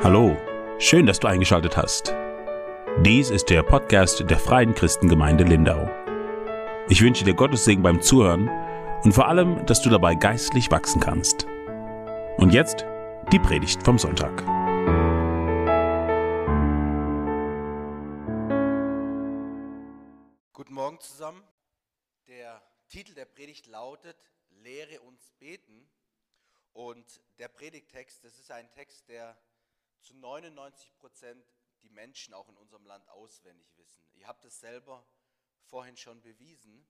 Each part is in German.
Hallo, schön, dass du eingeschaltet hast. Dies ist der Podcast der Freien Christengemeinde Lindau. Ich wünsche dir Gottes Segen beim Zuhören und vor allem, dass du dabei geistlich wachsen kannst. Und jetzt die Predigt vom Sonntag. Guten Morgen zusammen. Der Titel der Predigt lautet Lehre uns beten. Und der Predigtext, das ist ein Text, der zu 99 Prozent die Menschen auch in unserem Land auswendig wissen. Ihr habt es selber vorhin schon bewiesen,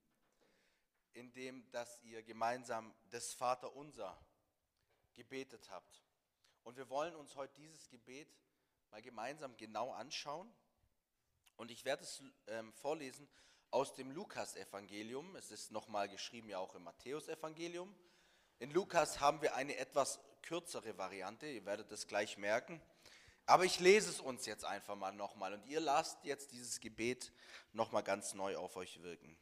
indem dass ihr gemeinsam das Vaterunser gebetet habt. Und wir wollen uns heute dieses Gebet mal gemeinsam genau anschauen. Und ich werde es ähm, vorlesen aus dem Lukas-Evangelium. Es ist nochmal geschrieben ja auch im Matthäus-Evangelium. In Lukas haben wir eine etwas kürzere Variante, ihr werdet es gleich merken. Aber ich lese es uns jetzt einfach mal nochmal und ihr lasst jetzt dieses Gebet nochmal ganz neu auf euch wirken.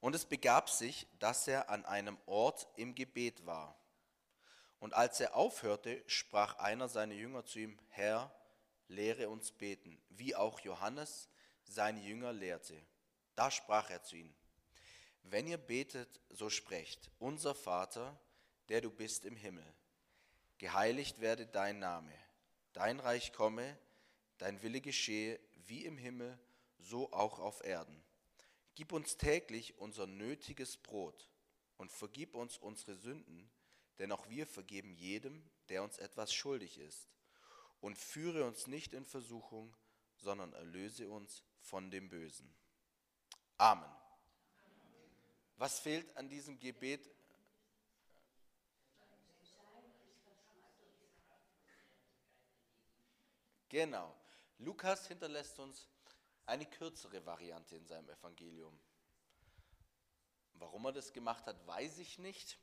Und es begab sich, dass er an einem Ort im Gebet war. Und als er aufhörte, sprach einer seiner Jünger zu ihm, Herr, lehre uns beten, wie auch Johannes seine Jünger lehrte. Da sprach er zu ihnen, wenn ihr betet, so sprecht, unser Vater, der du bist im Himmel geheiligt werde dein Name, dein Reich komme, dein Wille geschehe, wie im Himmel, so auch auf Erden. Gib uns täglich unser nötiges Brot und vergib uns unsere Sünden, denn auch wir vergeben jedem, der uns etwas schuldig ist. Und führe uns nicht in Versuchung, sondern erlöse uns von dem Bösen. Amen. Was fehlt an diesem Gebet Genau. Lukas hinterlässt uns eine kürzere Variante in seinem Evangelium. Warum er das gemacht hat, weiß ich nicht.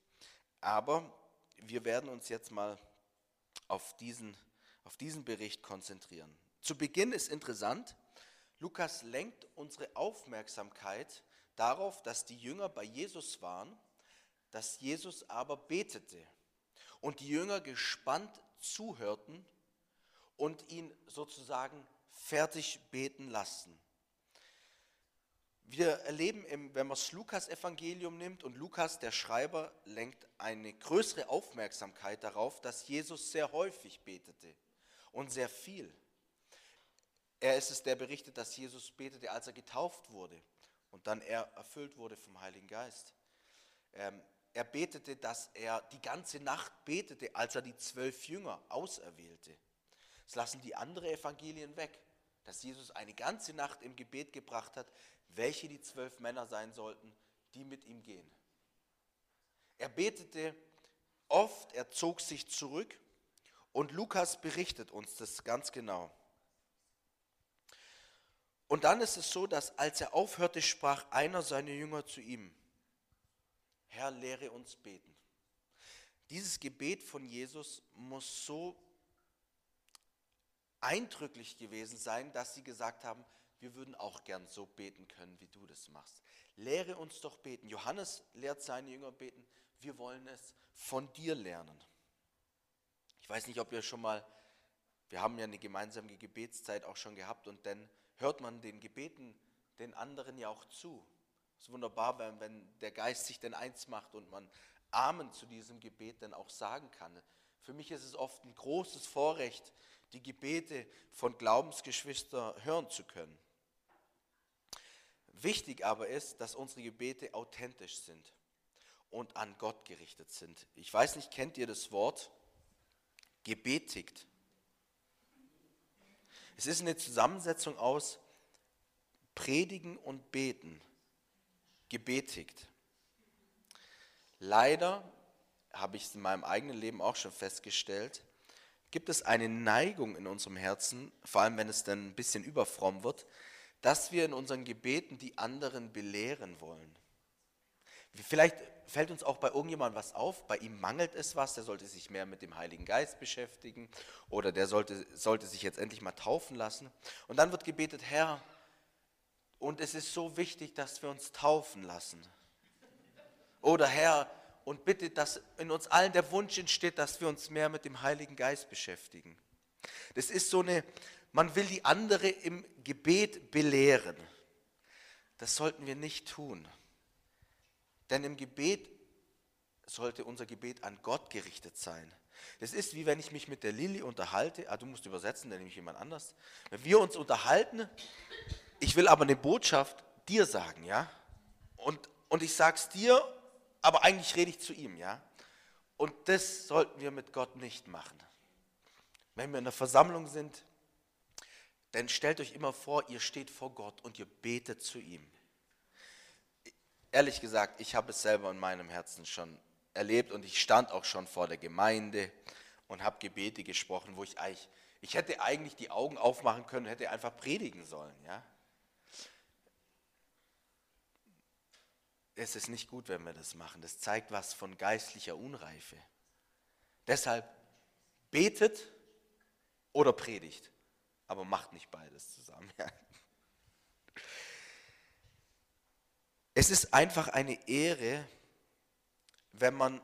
Aber wir werden uns jetzt mal auf diesen, auf diesen Bericht konzentrieren. Zu Beginn ist interessant, Lukas lenkt unsere Aufmerksamkeit darauf, dass die Jünger bei Jesus waren, dass Jesus aber betete und die Jünger gespannt zuhörten und ihn sozusagen fertig beten lassen. Wir erleben, wenn man das Lukas-Evangelium nimmt und Lukas, der Schreiber, lenkt eine größere Aufmerksamkeit darauf, dass Jesus sehr häufig betete und sehr viel. Er ist es, der berichtet, dass Jesus betete, als er getauft wurde und dann er erfüllt wurde vom Heiligen Geist. Ähm, er betete, dass er die ganze Nacht betete, als er die zwölf Jünger auserwählte. Das lassen die anderen Evangelien weg, dass Jesus eine ganze Nacht im Gebet gebracht hat, welche die zwölf Männer sein sollten, die mit ihm gehen. Er betete oft, er zog sich zurück und Lukas berichtet uns das ganz genau. Und dann ist es so, dass als er aufhörte, sprach einer seiner Jünger zu ihm, Herr, lehre uns beten. Dieses Gebet von Jesus muss so eindrücklich gewesen sein, dass sie gesagt haben, wir würden auch gern so beten können, wie du das machst. Lehre uns doch beten. Johannes lehrt seine Jünger beten. Wir wollen es von dir lernen. Ich weiß nicht, ob ihr schon mal, wir haben ja eine gemeinsame Gebetszeit auch schon gehabt und dann hört man den Gebeten den anderen ja auch zu. Es ist wunderbar, wenn, wenn der Geist sich denn eins macht und man Amen zu diesem Gebet dann auch sagen kann. Für mich ist es oft ein großes Vorrecht, die Gebete von Glaubensgeschwistern hören zu können. Wichtig aber ist, dass unsere Gebete authentisch sind und an Gott gerichtet sind. Ich weiß nicht, kennt ihr das Wort gebetigt? Es ist eine Zusammensetzung aus Predigen und Beten. Gebetigt. Leider habe ich es in meinem eigenen Leben auch schon festgestellt, gibt es eine Neigung in unserem Herzen, vor allem wenn es dann ein bisschen überfromm wird, dass wir in unseren Gebeten die anderen belehren wollen. Vielleicht fällt uns auch bei irgendjemandem was auf, bei ihm mangelt es was, der sollte sich mehr mit dem Heiligen Geist beschäftigen oder der sollte, sollte sich jetzt endlich mal taufen lassen. Und dann wird gebetet, Herr, und es ist so wichtig, dass wir uns taufen lassen. Oder Herr, Und bitte, dass in uns allen der Wunsch entsteht, dass wir uns mehr mit dem Heiligen Geist beschäftigen. Das ist so eine, man will die andere im Gebet belehren. Das sollten wir nicht tun. Denn im Gebet sollte unser Gebet an Gott gerichtet sein. Das ist wie wenn ich mich mit der Lilly unterhalte. Ah, du musst übersetzen, dann nehme ich jemand anders. Wenn wir uns unterhalten, ich will aber eine Botschaft dir sagen, ja? Und, und ich sage es dir, aber eigentlich rede ich zu ihm, ja? Und das sollten wir mit Gott nicht machen. Wenn wir in der Versammlung sind, dann stellt euch immer vor, ihr steht vor Gott und ihr betet zu ihm. Ehrlich gesagt, ich habe es selber in meinem Herzen schon erlebt und ich stand auch schon vor der Gemeinde und habe Gebete gesprochen, wo ich eigentlich, ich hätte eigentlich die Augen aufmachen können, hätte einfach predigen sollen, ja. Es ist nicht gut, wenn wir das machen. Das zeigt was von geistlicher Unreife. Deshalb betet oder predigt, aber macht nicht beides zusammen. Es ist einfach eine Ehre, wenn man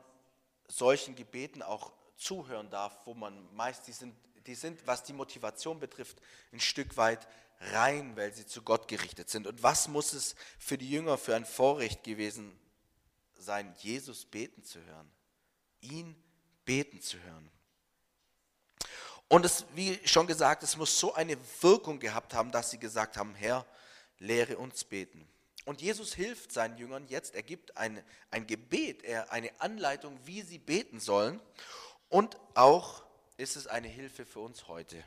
solchen Gebeten auch zuhören darf, wo man meist, die sind, die sind, was die Motivation betrifft, ein Stück weit rein, weil sie zu Gott gerichtet sind. Und was muss es für die Jünger für ein Vorrecht gewesen sein, Jesus beten zu hören, ihn beten zu hören. Und es, wie schon gesagt, es muss so eine Wirkung gehabt haben, dass sie gesagt haben, Herr, lehre uns beten. Und Jesus hilft seinen Jüngern jetzt, er gibt ein, ein Gebet, er, eine Anleitung, wie sie beten sollen. Und auch ist es eine Hilfe für uns heute.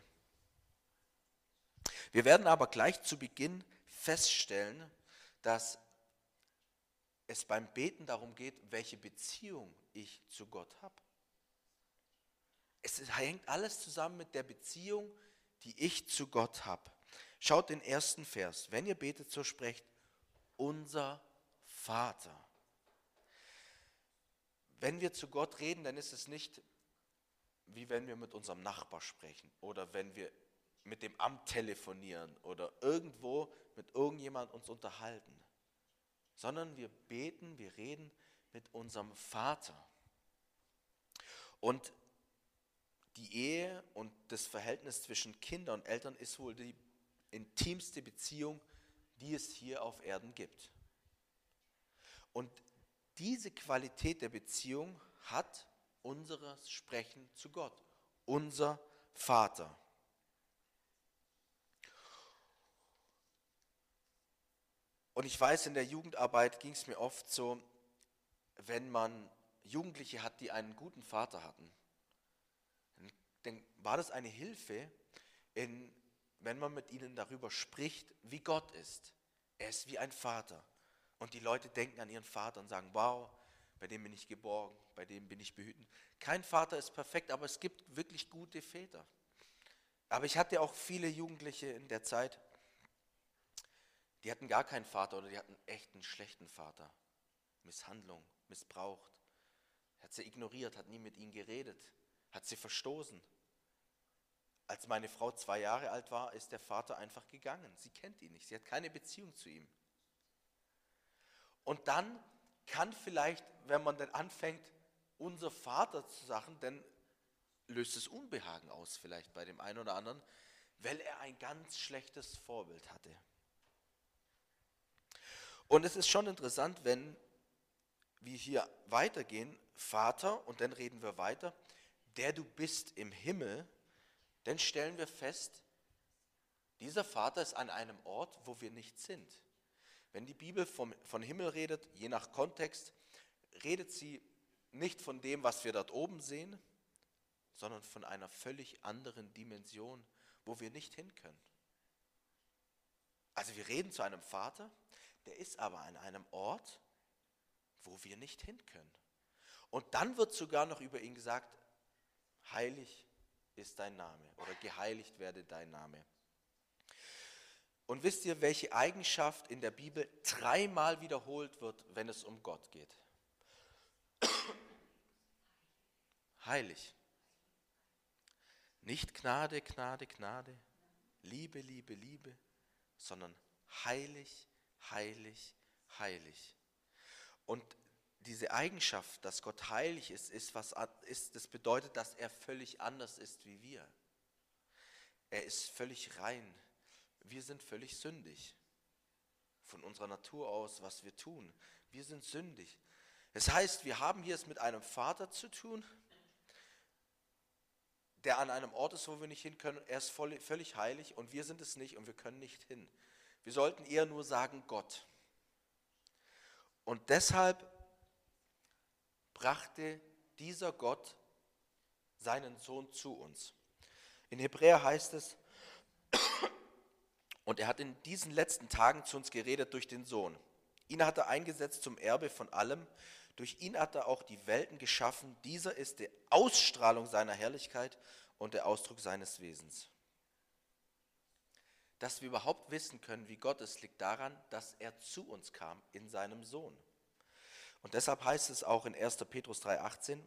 Wir werden aber gleich zu Beginn feststellen, dass es beim Beten darum geht, welche Beziehung ich zu Gott habe. Es hängt alles zusammen mit der Beziehung, die ich zu Gott habe. Schaut den ersten Vers. Wenn ihr betet, so sprecht, unser Vater. Wenn wir zu Gott reden, dann ist es nicht wie wenn wir mit unserem Nachbar sprechen oder wenn wir mit dem Amt telefonieren oder irgendwo mit irgendjemand uns unterhalten, sondern wir beten, wir reden mit unserem Vater. Und die Ehe und das Verhältnis zwischen Kindern und Eltern ist wohl die intimste Beziehung, die es hier auf Erden gibt. Und diese Qualität der Beziehung hat unseres Sprechen zu Gott, unser Vater. Und ich weiß, in der Jugendarbeit ging es mir oft so, wenn man Jugendliche hat, die einen guten Vater hatten, dann war das eine Hilfe, in, wenn man mit ihnen darüber spricht, wie Gott ist. Er ist wie ein Vater. Und die Leute denken an ihren Vater und sagen, wow, bei dem bin ich geborgen, bei dem bin ich behüten. Kein Vater ist perfekt, aber es gibt wirklich gute Väter. Aber ich hatte auch viele Jugendliche in der Zeit, die hatten gar keinen Vater oder die hatten echt einen schlechten Vater. Misshandlung, missbraucht. Hat sie ignoriert, hat nie mit ihnen geredet, hat sie verstoßen. Als meine Frau zwei Jahre alt war, ist der Vater einfach gegangen. Sie kennt ihn nicht, sie hat keine Beziehung zu ihm. Und dann kann vielleicht, wenn man dann anfängt, unser Vater zu sagen, dann löst es Unbehagen aus vielleicht bei dem einen oder anderen, weil er ein ganz schlechtes Vorbild hatte. Und es ist schon interessant, wenn wir hier weitergehen, Vater, und dann reden wir weiter, der du bist im Himmel, dann stellen wir fest, dieser Vater ist an einem Ort, wo wir nicht sind. Wenn die Bibel vom, von Himmel redet, je nach Kontext, redet sie nicht von dem, was wir dort oben sehen, sondern von einer völlig anderen Dimension, wo wir nicht hin können. Also wir reden zu einem Vater, der ist aber an einem Ort, wo wir nicht hin können. Und dann wird sogar noch über ihn gesagt, heilig ist dein Name oder geheiligt werde dein Name. Und wisst ihr, welche Eigenschaft in der Bibel dreimal wiederholt wird, wenn es um Gott geht? Heilig. Nicht Gnade, Gnade, Gnade, Liebe, Liebe, Liebe, sondern heilig, heilig, heilig. Und diese Eigenschaft, dass Gott heilig ist, ist, was ist, das bedeutet, dass er völlig anders ist wie wir. Er ist völlig rein. Wir sind völlig sündig. Von unserer Natur aus, was wir tun. Wir sind sündig. Das heißt, wir haben hier es mit einem Vater zu tun, der an einem Ort ist, wo wir nicht hin können. Er ist voll, völlig heilig und wir sind es nicht und wir können nicht hin. Wir sollten eher nur sagen Gott. Und deshalb brachte dieser Gott seinen Sohn zu uns. In Hebräer heißt es, und er hat in diesen letzten Tagen zu uns geredet durch den Sohn. Ihn hat er eingesetzt zum Erbe von allem. Durch ihn hat er auch die Welten geschaffen. Dieser ist die Ausstrahlung seiner Herrlichkeit und der Ausdruck seines Wesens. Dass wir überhaupt wissen können, wie Gott ist, liegt daran, dass er zu uns kam in seinem Sohn. Und deshalb heißt es auch in 1. Petrus 3,18,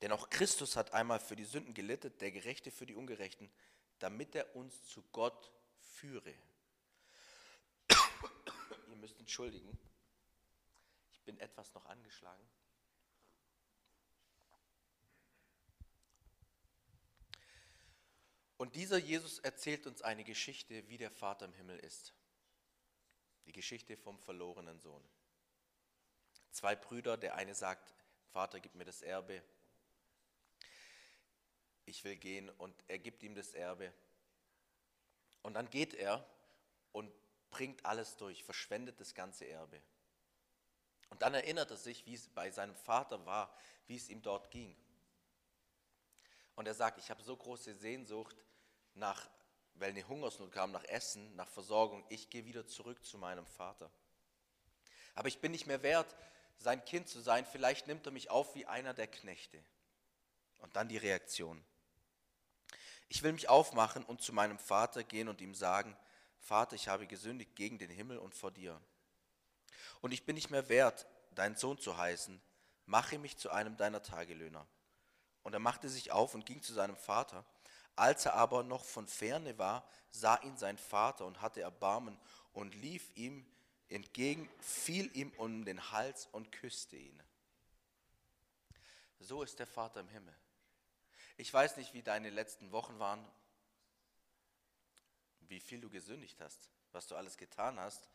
denn auch Christus hat einmal für die Sünden gelitten, der Gerechte für die Ungerechten, damit er uns zu Gott führe. Ihr müsst entschuldigen, ich bin etwas noch angeschlagen. Und dieser Jesus erzählt uns eine Geschichte, wie der Vater im Himmel ist. Die Geschichte vom verlorenen Sohn. Zwei Brüder, der eine sagt, Vater, gib mir das Erbe. Ich will gehen und er gibt ihm das Erbe. Und dann geht er und bringt alles durch, verschwendet das ganze Erbe. Und dann erinnert er sich, wie es bei seinem Vater war, wie es ihm dort ging. Und er sagt, ich habe so große Sehnsucht nach, weil eine Hungersnot kam, nach Essen, nach Versorgung. Ich gehe wieder zurück zu meinem Vater. Aber ich bin nicht mehr wert, sein Kind zu sein. Vielleicht nimmt er mich auf wie einer der Knechte. Und dann die Reaktion. Ich will mich aufmachen und zu meinem Vater gehen und ihm sagen, Vater, ich habe gesündigt gegen den Himmel und vor dir. Und ich bin nicht mehr wert, dein Sohn zu heißen. Mache mich zu einem deiner Tagelöhner. Und er machte sich auf und ging zu seinem Vater. Als er aber noch von ferne war, sah ihn sein Vater und hatte Erbarmen und lief ihm entgegen, fiel ihm um den Hals und küsste ihn. So ist der Vater im Himmel. Ich weiß nicht, wie deine letzten Wochen waren, wie viel du gesündigt hast, was du alles getan hast,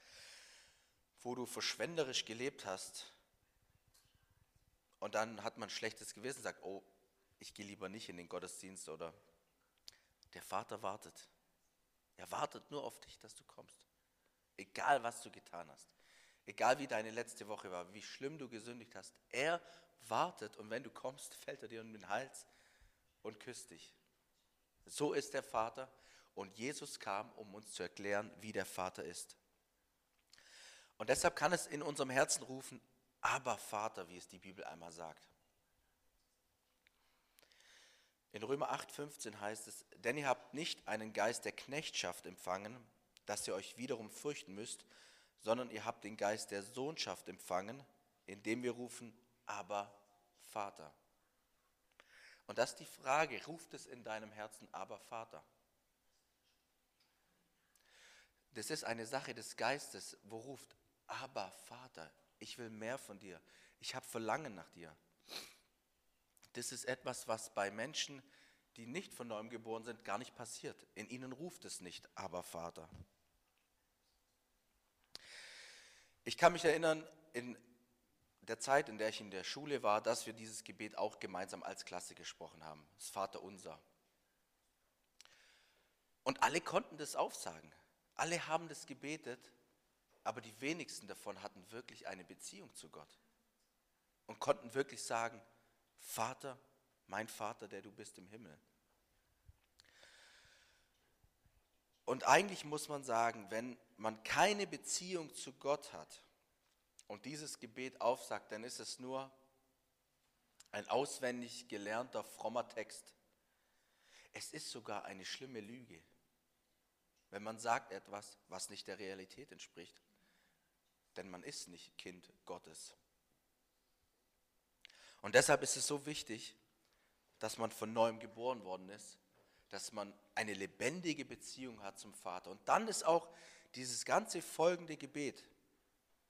wo du verschwenderisch gelebt hast. Und dann hat man schlechtes Gewissen, sagt, oh, ich gehe lieber nicht in den Gottesdienst oder der Vater wartet. Er wartet nur auf dich, dass du kommst. Egal, was du getan hast. Egal, wie deine letzte Woche war, wie schlimm du gesündigt hast. Er wartet und wenn du kommst, fällt er dir um den Hals und küsst dich. So ist der Vater und Jesus kam, um uns zu erklären, wie der Vater ist. Und deshalb kann es in unserem Herzen rufen, aber Vater, wie es die Bibel einmal sagt. In Römer 8:15 heißt es, denn ihr habt nicht einen Geist der Knechtschaft empfangen, dass ihr euch wiederum fürchten müsst, sondern ihr habt den Geist der Sohnschaft empfangen, indem wir rufen, aber Vater. Und das ist die Frage, ruft es in deinem Herzen, aber Vater? Das ist eine Sache des Geistes, wo ruft, aber Vater, ich will mehr von dir, ich habe Verlangen nach dir. Das ist etwas, was bei Menschen, die nicht von neuem geboren sind, gar nicht passiert. In ihnen ruft es nicht, aber Vater. Ich kann mich erinnern, in der Zeit, in der ich in der Schule war, dass wir dieses Gebet auch gemeinsam als Klasse gesprochen haben, das Vater unser. Und alle konnten das aufsagen. Alle haben das gebetet, aber die wenigsten davon hatten wirklich eine Beziehung zu Gott und konnten wirklich sagen, Vater, mein Vater, der du bist im Himmel. Und eigentlich muss man sagen, wenn man keine Beziehung zu Gott hat, und dieses Gebet aufsagt, dann ist es nur ein auswendig gelernter frommer Text. Es ist sogar eine schlimme Lüge, wenn man sagt etwas, was nicht der Realität entspricht. Denn man ist nicht Kind Gottes. Und deshalb ist es so wichtig, dass man von neuem geboren worden ist, dass man eine lebendige Beziehung hat zum Vater. Und dann ist auch dieses ganze folgende Gebet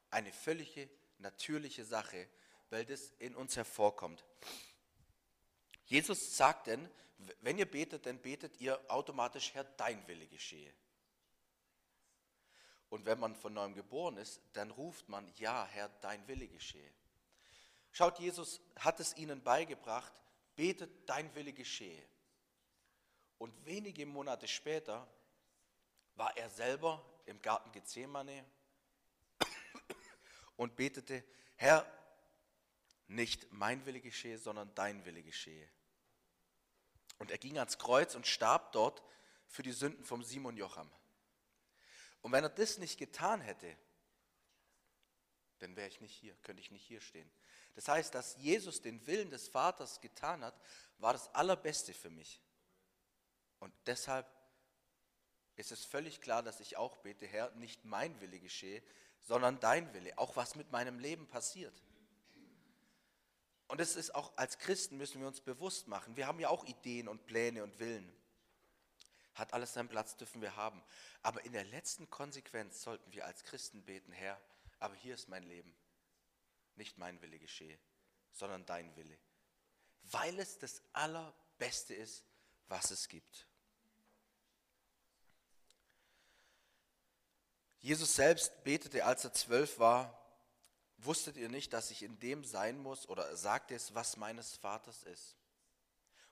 eine völlige natürliche Sache, weil das in uns hervorkommt. Jesus sagt denn, wenn ihr betet, dann betet ihr automatisch, Herr, dein Wille geschehe. Und wenn man von neuem geboren ist, dann ruft man, ja, Herr, dein Wille geschehe. Schaut, Jesus hat es ihnen beigebracht, betet, dein Wille geschehe. Und wenige Monate später war er selber im Garten Gethsemane und betete, Herr, nicht mein Wille geschehe, sondern dein Wille geschehe. Und er ging ans Kreuz und starb dort für die Sünden vom Simon Jocham. Und wenn er das nicht getan hätte, dann wäre ich nicht hier, könnte ich nicht hier stehen. Das heißt, dass Jesus den Willen des Vaters getan hat, war das Allerbeste für mich. Und deshalb ist es völlig klar, dass ich auch bete, Herr, nicht mein Wille geschehe, sondern dein Wille, auch was mit meinem Leben passiert. Und es ist auch als Christen müssen wir uns bewusst machen. Wir haben ja auch Ideen und Pläne und Willen. Hat alles seinen Platz, dürfen wir haben. Aber in der letzten Konsequenz sollten wir als Christen beten, Herr, aber hier ist mein Leben. Nicht mein Wille geschehe, sondern dein Wille. Weil es das Allerbeste ist, was es gibt. Jesus selbst betete, als er zwölf war, wusstet ihr nicht, dass ich in dem sein muss oder sagt es, was meines Vaters ist.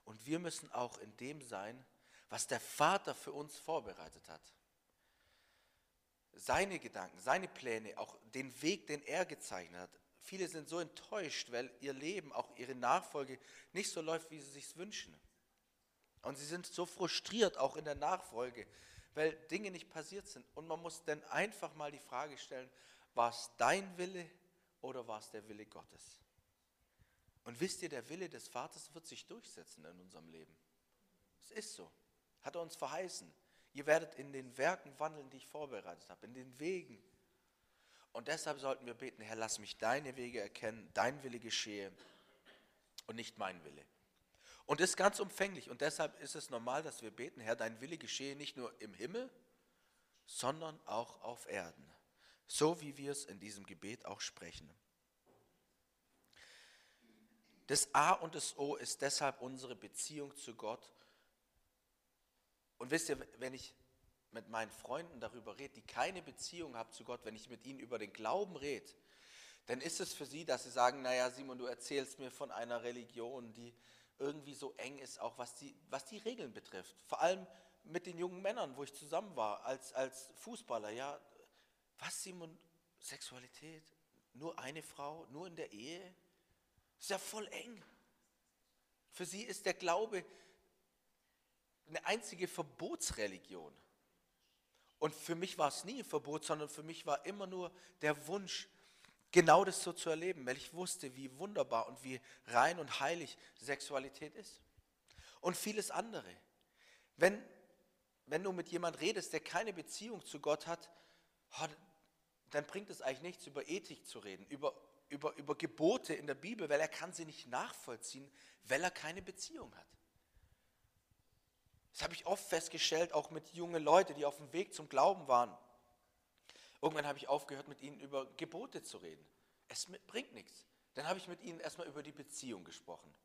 Und wir müssen auch in dem sein, was der Vater für uns vorbereitet hat. Seine Gedanken, seine Pläne, auch den Weg, den er gezeichnet hat. Viele sind so enttäuscht, weil ihr Leben, auch ihre Nachfolge nicht so läuft, wie sie sich wünschen. Und sie sind so frustriert, auch in der Nachfolge, weil Dinge nicht passiert sind. Und man muss dann einfach mal die Frage stellen, war es dein Wille oder war es der Wille Gottes? Und wisst ihr, der Wille des Vaters wird sich durchsetzen in unserem Leben. Es ist so. Hat er uns verheißen. Ihr werdet in den Werken wandeln, die ich vorbereitet habe, in den Wegen. Und deshalb sollten wir beten, Herr, lass mich deine Wege erkennen, dein Wille geschehe und nicht mein Wille. Und das ist ganz umfänglich. Und deshalb ist es normal, dass wir beten, Herr, dein Wille geschehe nicht nur im Himmel, sondern auch auf Erden. So wie wir es in diesem Gebet auch sprechen. Das A und das O ist deshalb unsere Beziehung zu Gott. Und wisst ihr, wenn ich mit meinen Freunden darüber rede, die keine Beziehung haben zu Gott, wenn ich mit ihnen über den Glauben rede, dann ist es für sie, dass sie sagen, naja Simon, du erzählst mir von einer Religion, die irgendwie so eng ist, auch was die, was die Regeln betrifft. Vor allem mit den jungen Männern, wo ich zusammen war, als, als Fußballer. Ja, was, Simon, Sexualität? Nur eine Frau, nur in der Ehe? ist ja voll eng. Für sie ist der Glaube eine einzige Verbotsreligion. Und für mich war es nie ein Verbot, sondern für mich war immer nur der Wunsch, genau das so zu erleben, weil ich wusste, wie wunderbar und wie rein und heilig Sexualität ist. Und vieles andere. Wenn, wenn du mit jemand redest, der keine Beziehung zu Gott hat, dann bringt es eigentlich nichts, über Ethik zu reden, über, über, über Gebote in der Bibel, weil er kann sie nicht nachvollziehen, weil er keine Beziehung hat. Das habe ich oft festgestellt, auch mit jungen Leuten, die auf dem Weg zum Glauben waren. Irgendwann habe ich aufgehört, mit ihnen über Gebote zu reden. Es bringt nichts. Dann habe ich mit ihnen erstmal über die Beziehung gesprochen.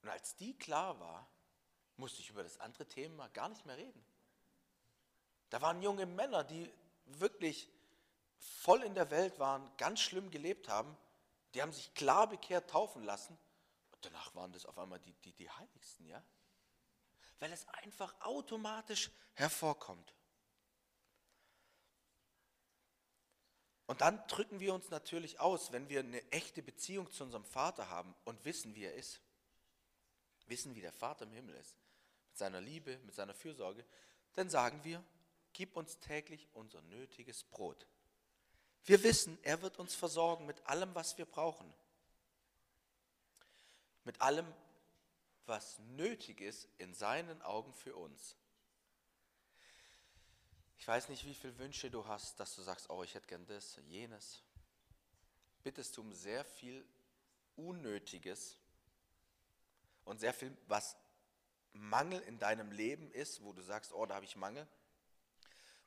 Und als die klar war, musste ich über das andere Thema gar nicht mehr reden. Da waren junge Männer, die wirklich voll in der Welt waren, ganz schlimm gelebt haben. Die haben sich klar bekehrt taufen lassen. Und danach waren das auf einmal die, die, die Heiligsten, ja? Weil es einfach automatisch hervorkommt. Und dann drücken wir uns natürlich aus, wenn wir eine echte Beziehung zu unserem Vater haben und wissen, wie er ist. Wissen, wie der Vater im Himmel ist. Mit seiner Liebe, mit seiner Fürsorge. Dann sagen wir, gib uns täglich unser nötiges Brot. Wir wissen, er wird uns versorgen mit allem, was wir brauchen. Mit allem, was nötig ist in seinen Augen für uns. Ich weiß nicht, wie viele Wünsche du hast, dass du sagst, oh, ich hätte gern das, jenes. Bittest du um sehr viel Unnötiges und sehr viel, was Mangel in deinem Leben ist, wo du sagst, oh, da habe ich Mangel,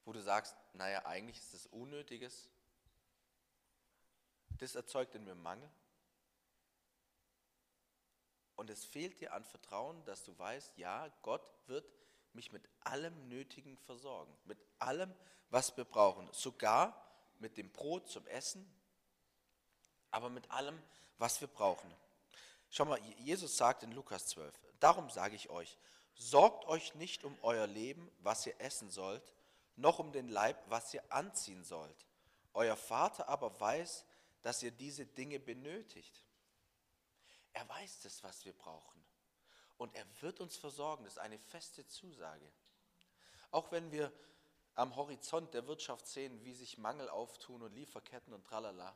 wo du sagst, naja, eigentlich ist es Unnötiges. Das erzeugt in mir Mangel. Und es fehlt dir an Vertrauen, dass du weißt, ja, Gott wird mich mit allem Nötigen versorgen, mit allem, was wir brauchen, sogar mit dem Brot zum Essen, aber mit allem, was wir brauchen. Schau mal, Jesus sagt in Lukas 12, darum sage ich euch, sorgt euch nicht um euer Leben, was ihr essen sollt, noch um den Leib, was ihr anziehen sollt. Euer Vater aber weiß, dass ihr diese Dinge benötigt. Er weiß das, was wir brauchen. Und er wird uns versorgen. Das ist eine feste Zusage. Auch wenn wir am Horizont der Wirtschaft sehen, wie sich Mangel auftun und Lieferketten und tralala.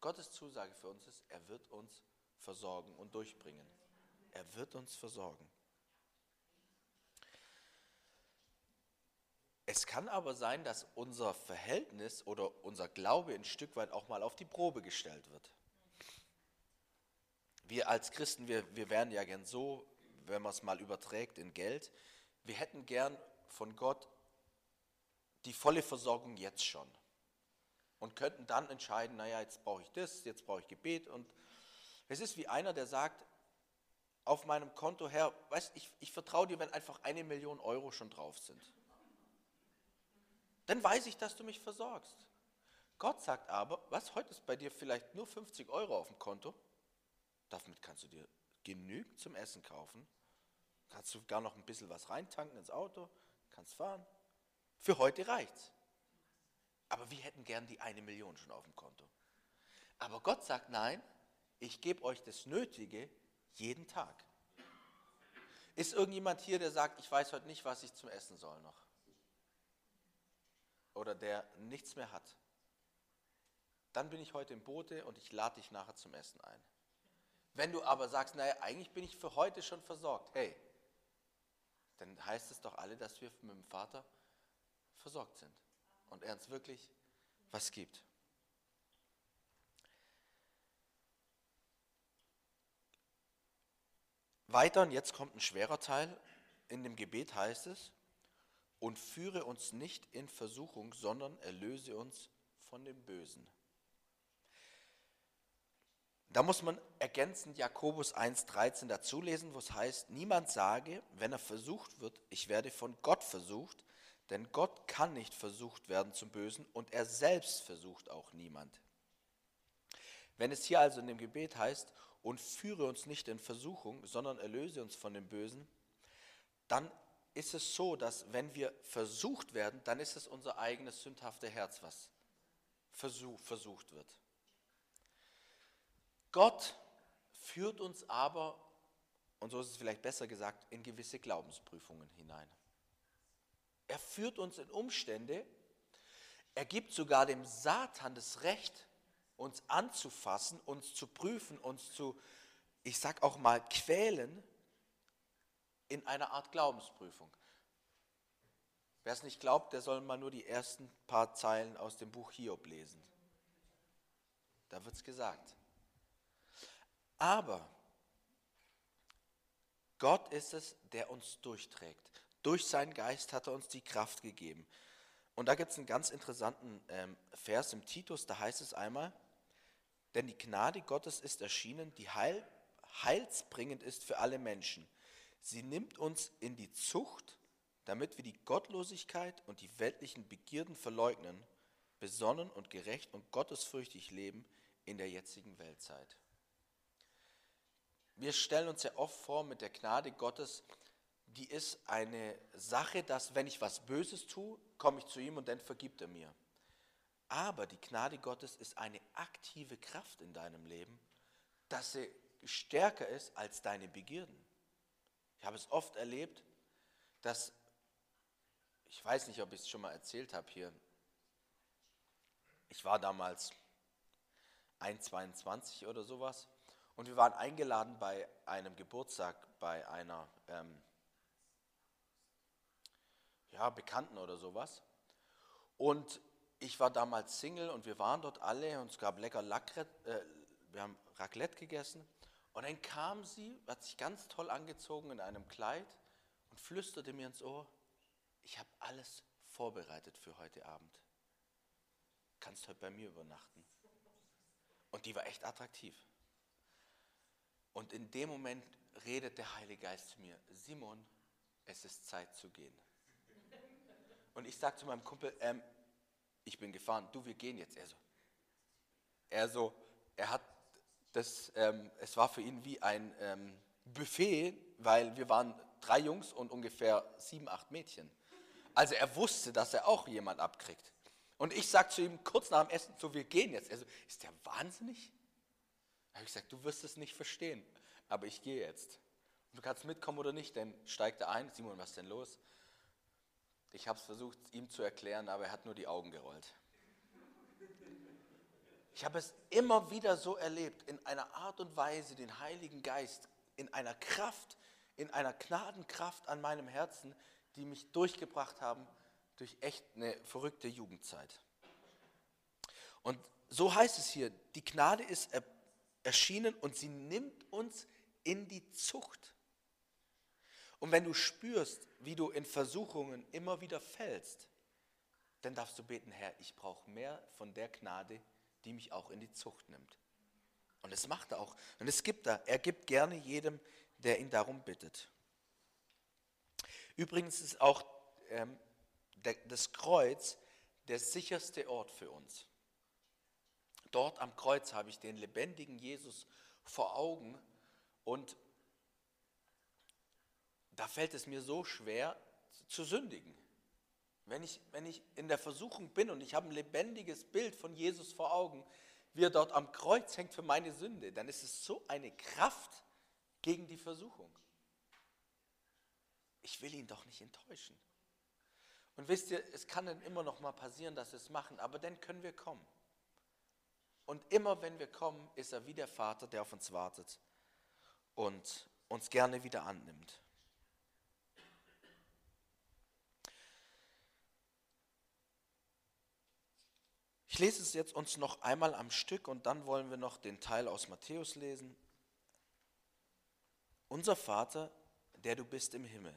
Gottes Zusage für uns ist, er wird uns versorgen und durchbringen. Er wird uns versorgen. Es kann aber sein, dass unser Verhältnis oder unser Glaube ein Stück weit auch mal auf die Probe gestellt wird. Wir als Christen, wir, wir wären ja gern so, wenn man es mal überträgt in Geld, wir hätten gern von Gott die volle Versorgung jetzt schon und könnten dann entscheiden, naja, jetzt brauche ich das, jetzt brauche ich Gebet und es ist wie einer, der sagt, auf meinem Konto, Herr, weißt, ich, ich vertraue dir, wenn einfach eine Million Euro schon drauf sind. Dann weiß ich, dass du mich versorgst. Gott sagt aber, was, heute ist bei dir vielleicht nur 50 Euro auf dem Konto, damit kannst du dir genügend zum Essen kaufen, kannst du gar noch ein bisschen was reintanken ins Auto, kannst fahren. Für heute reicht's. Aber wir hätten gern die eine Million schon auf dem Konto. Aber Gott sagt, nein, ich gebe euch das Nötige jeden Tag. Ist irgendjemand hier, der sagt, ich weiß heute nicht, was ich zum Essen soll noch? Oder der nichts mehr hat? Dann bin ich heute im Boote und ich lade dich nachher zum Essen ein. Wenn du aber sagst, naja, eigentlich bin ich für heute schon versorgt, hey, dann heißt es doch alle, dass wir mit dem Vater versorgt sind und er uns wirklich was gibt. Weiter, und jetzt kommt ein schwerer Teil, in dem Gebet heißt es, und führe uns nicht in Versuchung, sondern erlöse uns von dem Bösen. Da muss man ergänzend Jakobus 1.13 dazulesen, wo es heißt, niemand sage, wenn er versucht wird, ich werde von Gott versucht, denn Gott kann nicht versucht werden zum Bösen und er selbst versucht auch niemand. Wenn es hier also in dem Gebet heißt, und führe uns nicht in Versuchung, sondern erlöse uns von dem Bösen, dann ist es so, dass wenn wir versucht werden, dann ist es unser eigenes sündhafte Herz, was versucht wird. Gott führt uns aber, und so ist es vielleicht besser gesagt, in gewisse Glaubensprüfungen hinein. Er führt uns in Umstände, er gibt sogar dem Satan das Recht, uns anzufassen, uns zu prüfen, uns zu, ich sag auch mal, quälen in einer Art Glaubensprüfung. Wer es nicht glaubt, der soll mal nur die ersten paar Zeilen aus dem Buch Hiob lesen. Da wird es gesagt. Aber Gott ist es, der uns durchträgt. Durch seinen Geist hat er uns die Kraft gegeben. Und da gibt es einen ganz interessanten ähm, Vers im Titus, da heißt es einmal, denn die Gnade Gottes ist erschienen, die heil, heilsbringend ist für alle Menschen. Sie nimmt uns in die Zucht, damit wir die Gottlosigkeit und die weltlichen Begierden verleugnen, besonnen und gerecht und gottesfürchtig leben in der jetzigen Weltzeit. Wir stellen uns ja oft vor mit der Gnade Gottes, die ist eine Sache, dass wenn ich was Böses tue, komme ich zu ihm und dann vergibt er mir. Aber die Gnade Gottes ist eine aktive Kraft in deinem Leben, dass sie stärker ist als deine Begierden. Ich habe es oft erlebt, dass, ich weiß nicht, ob ich es schon mal erzählt habe hier, ich war damals 1,22 oder sowas und wir waren eingeladen bei einem Geburtstag bei einer ähm, ja, Bekannten oder sowas. Und ich war damals Single und wir waren dort alle und es gab lecker Lacrette, äh, wir haben Raclette gegessen. Und dann kam sie, hat sich ganz toll angezogen in einem Kleid und flüsterte mir ins Ohr, ich habe alles vorbereitet für heute Abend. Kannst heute bei mir übernachten. Und die war echt attraktiv. Und in dem Moment redet der Heilige Geist zu mir, Simon, es ist Zeit zu gehen. Und ich sage zu meinem Kumpel, ähm, ich bin gefahren, du, wir gehen jetzt. Er so, er so, er hat das, ähm, es war für ihn wie ein ähm, Buffet, weil wir waren drei Jungs und ungefähr sieben, acht Mädchen. Also er wusste, dass er auch jemand abkriegt. Und ich sage zu ihm kurz nach dem Essen, so wir gehen jetzt. Er so, ist der wahnsinnig? Da habe ich gesagt, du wirst es nicht verstehen, aber ich gehe jetzt. Und du kannst mitkommen oder nicht, dann steigt er ein. Simon, was ist denn los? Ich habe es versucht, ihm zu erklären, aber er hat nur die Augen gerollt. Ich habe es immer wieder so erlebt, in einer Art und Weise, den Heiligen Geist, in einer Kraft, in einer Gnadenkraft an meinem Herzen, die mich durchgebracht haben durch echt eine verrückte Jugendzeit. Und so heißt es hier, die Gnade ist erschienen und sie nimmt uns in die Zucht. Und wenn du spürst, wie du in Versuchungen immer wieder fällst, dann darfst du beten, Herr, ich brauche mehr von der Gnade, die mich auch in die Zucht nimmt. Und das macht er auch. Und es gibt er. Er gibt gerne jedem, der ihn darum bittet. Übrigens ist auch ähm, der, das Kreuz der sicherste Ort für uns. Dort am Kreuz habe ich den lebendigen Jesus vor Augen und da fällt es mir so schwer zu sündigen. Wenn ich, wenn ich in der Versuchung bin und ich habe ein lebendiges Bild von Jesus vor Augen, wie er dort am Kreuz hängt für meine Sünde, dann ist es so eine Kraft gegen die Versuchung. Ich will ihn doch nicht enttäuschen. Und wisst ihr, es kann dann immer noch mal passieren, dass wir es machen, aber dann können wir kommen. Und immer wenn wir kommen, ist er wie der Vater, der auf uns wartet und uns gerne wieder annimmt. Ich lese es jetzt uns noch einmal am Stück und dann wollen wir noch den Teil aus Matthäus lesen. Unser Vater, der du bist im Himmel,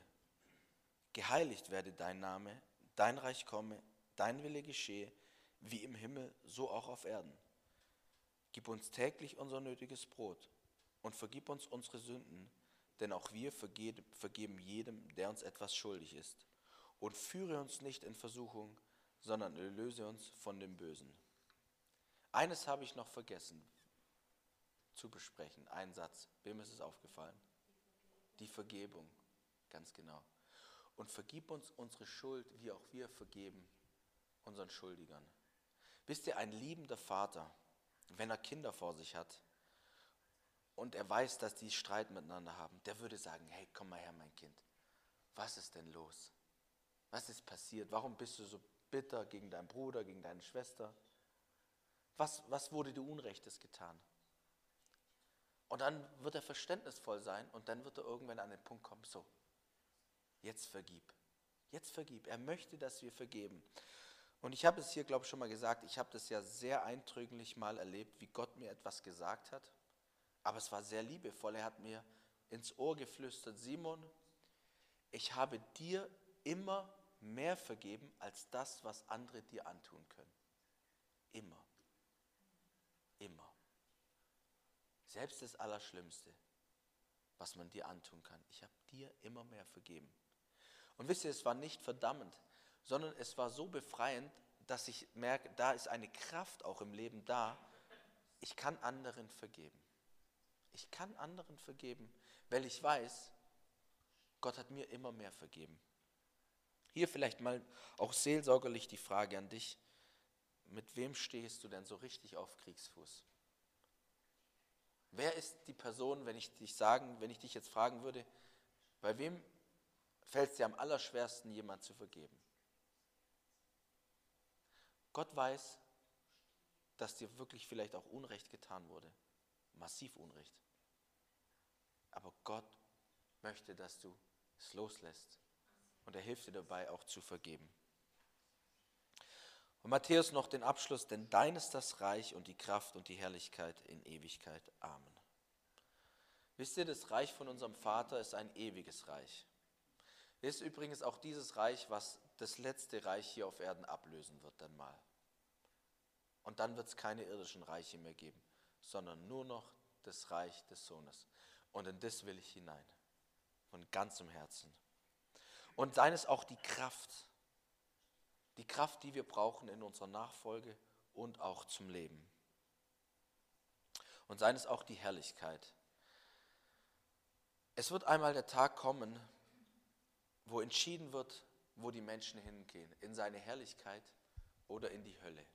geheiligt werde dein Name, dein Reich komme, dein Wille geschehe, wie im Himmel, so auch auf Erden. Gib uns täglich unser nötiges Brot und vergib uns unsere Sünden, denn auch wir vergeben jedem, der uns etwas schuldig ist. Und führe uns nicht in Versuchung, sondern erlöse uns von dem Bösen. Eines habe ich noch vergessen zu besprechen. Ein Satz. Wem ist es aufgefallen? Die Vergebung. Ganz genau. Und vergib uns unsere Schuld, wie auch wir vergeben unseren Schuldigern. Wisst ihr, ein liebender Vater, wenn er Kinder vor sich hat und er weiß, dass die Streit miteinander haben, der würde sagen, hey, komm mal her, mein Kind. Was ist denn los? Was ist passiert? Warum bist du so bitter gegen deinen Bruder, gegen deine Schwester? Was, was wurde dir Unrechtes getan? Und dann wird er verständnisvoll sein und dann wird er irgendwann an den Punkt kommen, so, jetzt vergib. Jetzt vergib. Er möchte, dass wir vergeben. Und ich habe es hier, glaube ich, schon mal gesagt, ich habe das ja sehr eindrücklich mal erlebt, wie Gott mir etwas gesagt hat. Aber es war sehr liebevoll. Er hat mir ins Ohr geflüstert, Simon, ich habe dir immer mehr vergeben als das, was andere dir antun können. Immer. Immer. Selbst das Allerschlimmste, was man dir antun kann. Ich habe dir immer mehr vergeben. Und wisst ihr, es war nicht verdammend, sondern es war so befreiend, dass ich merke, da ist eine Kraft auch im Leben da. Ich kann anderen vergeben. Ich kann anderen vergeben, weil ich weiß, Gott hat mir immer mehr vergeben. Hier vielleicht mal auch seelsorgerlich die Frage an dich. Mit wem stehst du denn so richtig auf Kriegsfuß? Wer ist die Person, wenn ich dich sagen, wenn ich dich jetzt fragen würde, bei wem fällt es dir am allerschwersten, jemand zu vergeben? Gott weiß, dass dir wirklich vielleicht auch Unrecht getan wurde, massiv Unrecht. Aber Gott möchte, dass du es loslässt und er hilft dir dabei auch zu vergeben. Und Matthäus noch den Abschluss, denn dein ist das Reich und die Kraft und die Herrlichkeit in Ewigkeit. Amen. Wisst ihr, das Reich von unserem Vater ist ein ewiges Reich. Ist übrigens auch dieses Reich, was das letzte Reich hier auf Erden ablösen wird dann mal. Und dann wird es keine irdischen Reiche mehr geben, sondern nur noch das Reich des Sohnes. Und in das will ich hinein, von ganzem Herzen. Und seien es auch die Kraft, die Kraft, die wir brauchen in unserer Nachfolge und auch zum Leben. Und seien es auch die Herrlichkeit. Es wird einmal der Tag kommen, wo entschieden wird, wo die Menschen hingehen, in seine Herrlichkeit oder in die Hölle.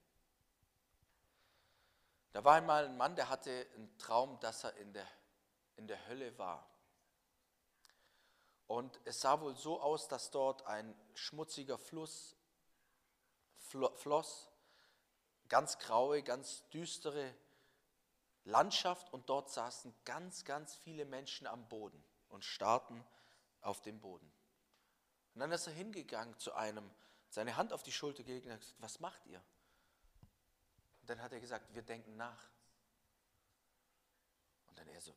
Da war einmal ein Mann, der hatte einen Traum, dass er in der, in der Hölle war. Und es sah wohl so aus, dass dort ein schmutziger Fluss floss, ganz graue, ganz düstere Landschaft und dort saßen ganz, ganz viele Menschen am Boden und starrten auf den Boden. Und dann ist er hingegangen zu einem, seine Hand auf die Schulter gelegt und hat gesagt, was macht ihr? Und dann hat er gesagt, wir denken nach. Und dann er so,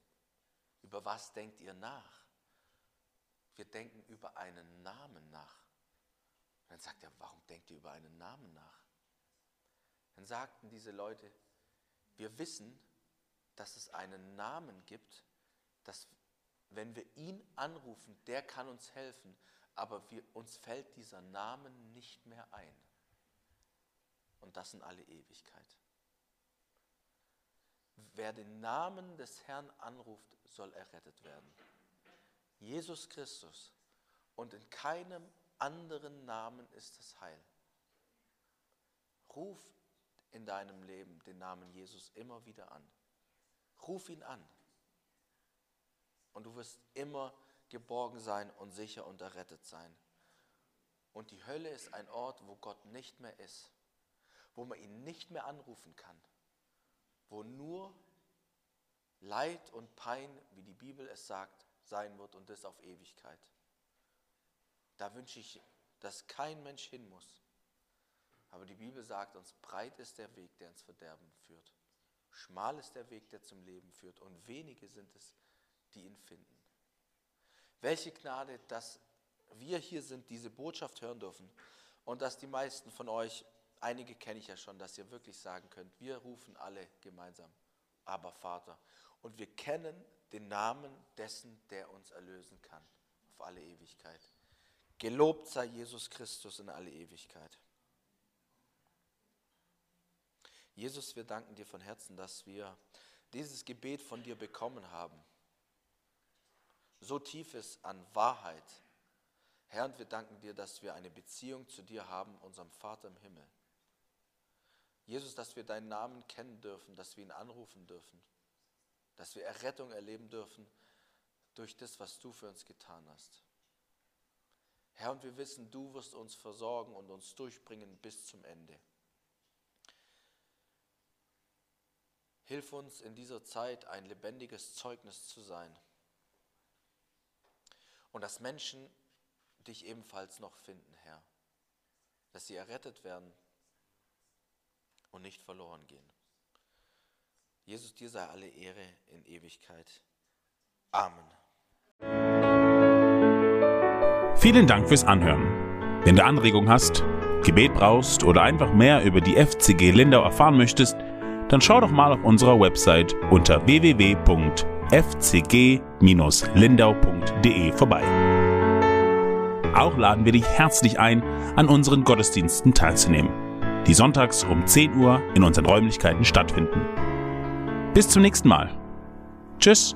über was denkt ihr nach? Wir denken über einen Namen nach. Und dann sagt er, warum denkt ihr über einen Namen nach? Dann sagten diese Leute, wir wissen, dass es einen Namen gibt, dass wenn wir ihn anrufen, der kann uns helfen, aber wir, uns fällt dieser Name nicht mehr ein. Und das in alle Ewigkeit. Wer den Namen des Herrn anruft, soll errettet werden. Jesus Christus. Und in keinem anderen Namen ist das Heil. Ruf in deinem Leben den Namen Jesus immer wieder an. Ruf ihn an. Und du wirst immer geborgen sein und sicher und errettet sein. Und die Hölle ist ein Ort, wo Gott nicht mehr ist, wo man ihn nicht mehr anrufen kann, wo nur Leid und Pein, wie die Bibel es sagt, sein wird und das auf Ewigkeit. Da wünsche ich, dass kein Mensch hin muss. Aber die Bibel sagt uns, breit ist der Weg, der ins Verderben führt. Schmal ist der Weg, der zum Leben führt. Und wenige sind es, die ihn finden. Welche Gnade, dass wir hier sind, diese Botschaft hören dürfen und dass die meisten von euch, einige kenne ich ja schon, dass ihr wirklich sagen könnt, wir rufen alle gemeinsam, aber Vater. Und wir kennen den Namen dessen, der uns erlösen kann, auf alle Ewigkeit. Gelobt sei Jesus Christus in alle Ewigkeit. Jesus, wir danken dir von Herzen, dass wir dieses Gebet von dir bekommen haben. So tief ist an Wahrheit. Herr, und wir danken dir, dass wir eine Beziehung zu dir haben, unserem Vater im Himmel. Jesus, dass wir deinen Namen kennen dürfen, dass wir ihn anrufen dürfen, dass wir Errettung erleben dürfen durch das, was du für uns getan hast. Herr, und wir wissen, du wirst uns versorgen und uns durchbringen bis zum Ende. Hilf uns in dieser Zeit ein lebendiges Zeugnis zu sein und dass Menschen dich ebenfalls noch finden, Herr, dass sie errettet werden und nicht verloren gehen. Jesus, dir sei alle Ehre in Ewigkeit. Amen. Vielen Dank fürs Anhören. Wenn du Anregungen hast, Gebet brauchst oder einfach mehr über die FCG Lindau erfahren möchtest, dann schau doch mal auf unserer Website unter www.fcg-lindau.de vorbei. Auch laden wir dich herzlich ein, an unseren Gottesdiensten teilzunehmen, die sonntags um 10 Uhr in unseren Räumlichkeiten stattfinden. Bis zum nächsten Mal. Tschüss.